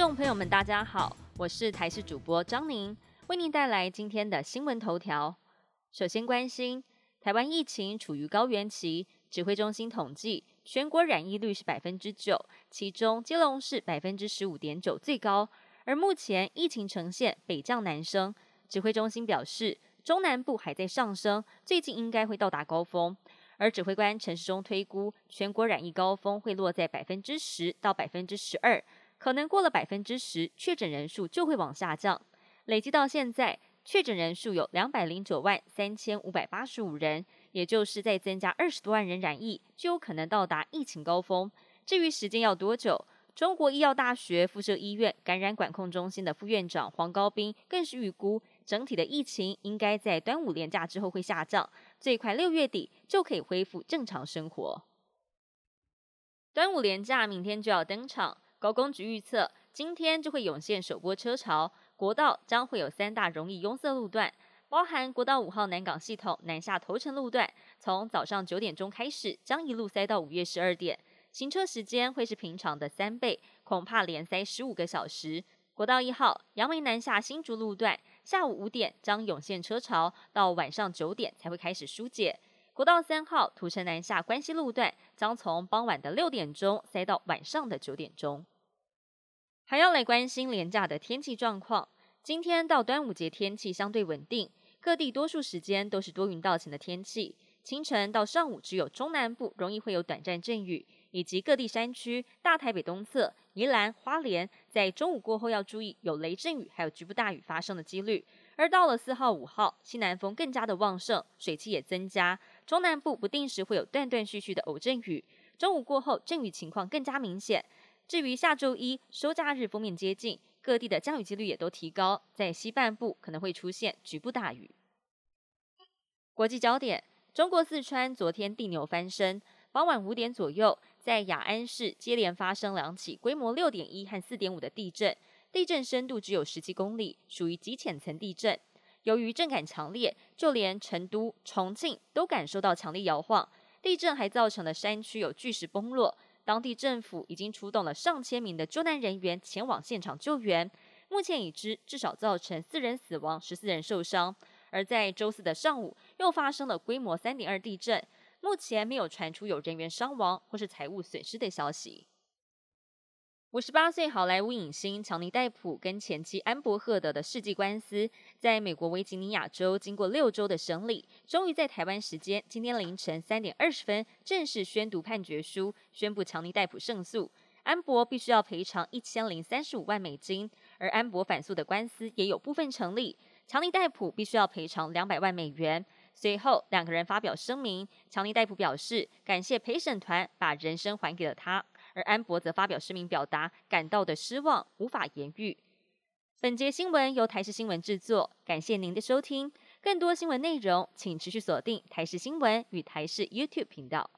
众朋友们，大家好，我是台视主播张宁，为您带来今天的新闻头条。首先关心台湾疫情处于高原期，指挥中心统计全国染疫率是百分之九，其中基隆市百分之十五点九最高。而目前疫情呈现北降南升，指挥中心表示中南部还在上升，最近应该会到达高峰。而指挥官陈时中推估全国染疫高峰会落在百分之十到百分之十二。可能过了百分之十，确诊人数就会往下降。累计到现在，确诊人数有两百零九万三千五百八十五人，也就是再增加二十多万人染疫，就有可能到达疫情高峰。至于时间要多久，中国医药大学附设医院感染管控中心的副院长黄高斌更是预估，整体的疫情应该在端午连假之后会下降，最快六月底就可以恢复正常生活。端午连假明天就要登场。高工局预测，今天就会涌现首波车潮，国道将会有三大容易拥塞路段，包含国道五号南港系统南下头城路段，从早上九点钟开始，将一路塞到五月十二点，行车时间会是平常的三倍，恐怕连塞十五个小时。国道一号杨梅南下新竹路段，下午五点将涌现车潮，到晚上九点才会开始疏解。国道三号土城南下关西路段，将从傍晚的六点钟塞到晚上的九点钟。还要来关心廉价的天气状况。今天到端午节天气相对稳定，各地多数时间都是多云到晴的天气。清晨到上午只有中南部容易会有短暂阵雨，以及各地山区、大台北东侧、宜兰花莲，在中午过后要注意有雷阵雨，还有局部大雨发生的几率。而到了四号、五号，西南风更加的旺盛，水汽也增加，中南部不定时会有断断续续的偶阵雨。中午过后，阵雨情况更加明显。至于下周一收假日封面接近，各地的降雨几率也都提高，在西半部可能会出现局部大雨。国际焦点：中国四川昨天地牛翻身，傍晚五点左右，在雅安市接连发生两起规模六点一和四点五的地震，地震深度只有十七公里，属于极浅层地震。由于震感强烈，就连成都、重庆都感受到强烈摇晃。地震还造成了山区有巨石崩落。当地政府已经出动了上千名的救难人员前往现场救援，目前已知至少造成四人死亡、十四人受伤。而在周四的上午，又发生了规模三点二地震，目前没有传出有人员伤亡或是财物损失的消息。五十八岁好莱坞影星强尼戴普跟前妻安伯赫德的世纪官司，在美国维吉尼亚州经过六周的审理，终于在台湾时间今天凌晨三点二十分正式宣读判决书，宣布强尼戴普胜诉。安博必须要赔偿一千零三十五万美金，而安博反诉的官司也有部分成立，强尼戴普必须要赔偿两百万美元。随后两个人发表声明，强尼戴普表示感谢陪审团把人生还给了他。而安博则发表声明，表达感到的失望无法言喻。本节新闻由台视新闻制作，感谢您的收听。更多新闻内容，请持续锁定台视新闻与台视 YouTube 频道。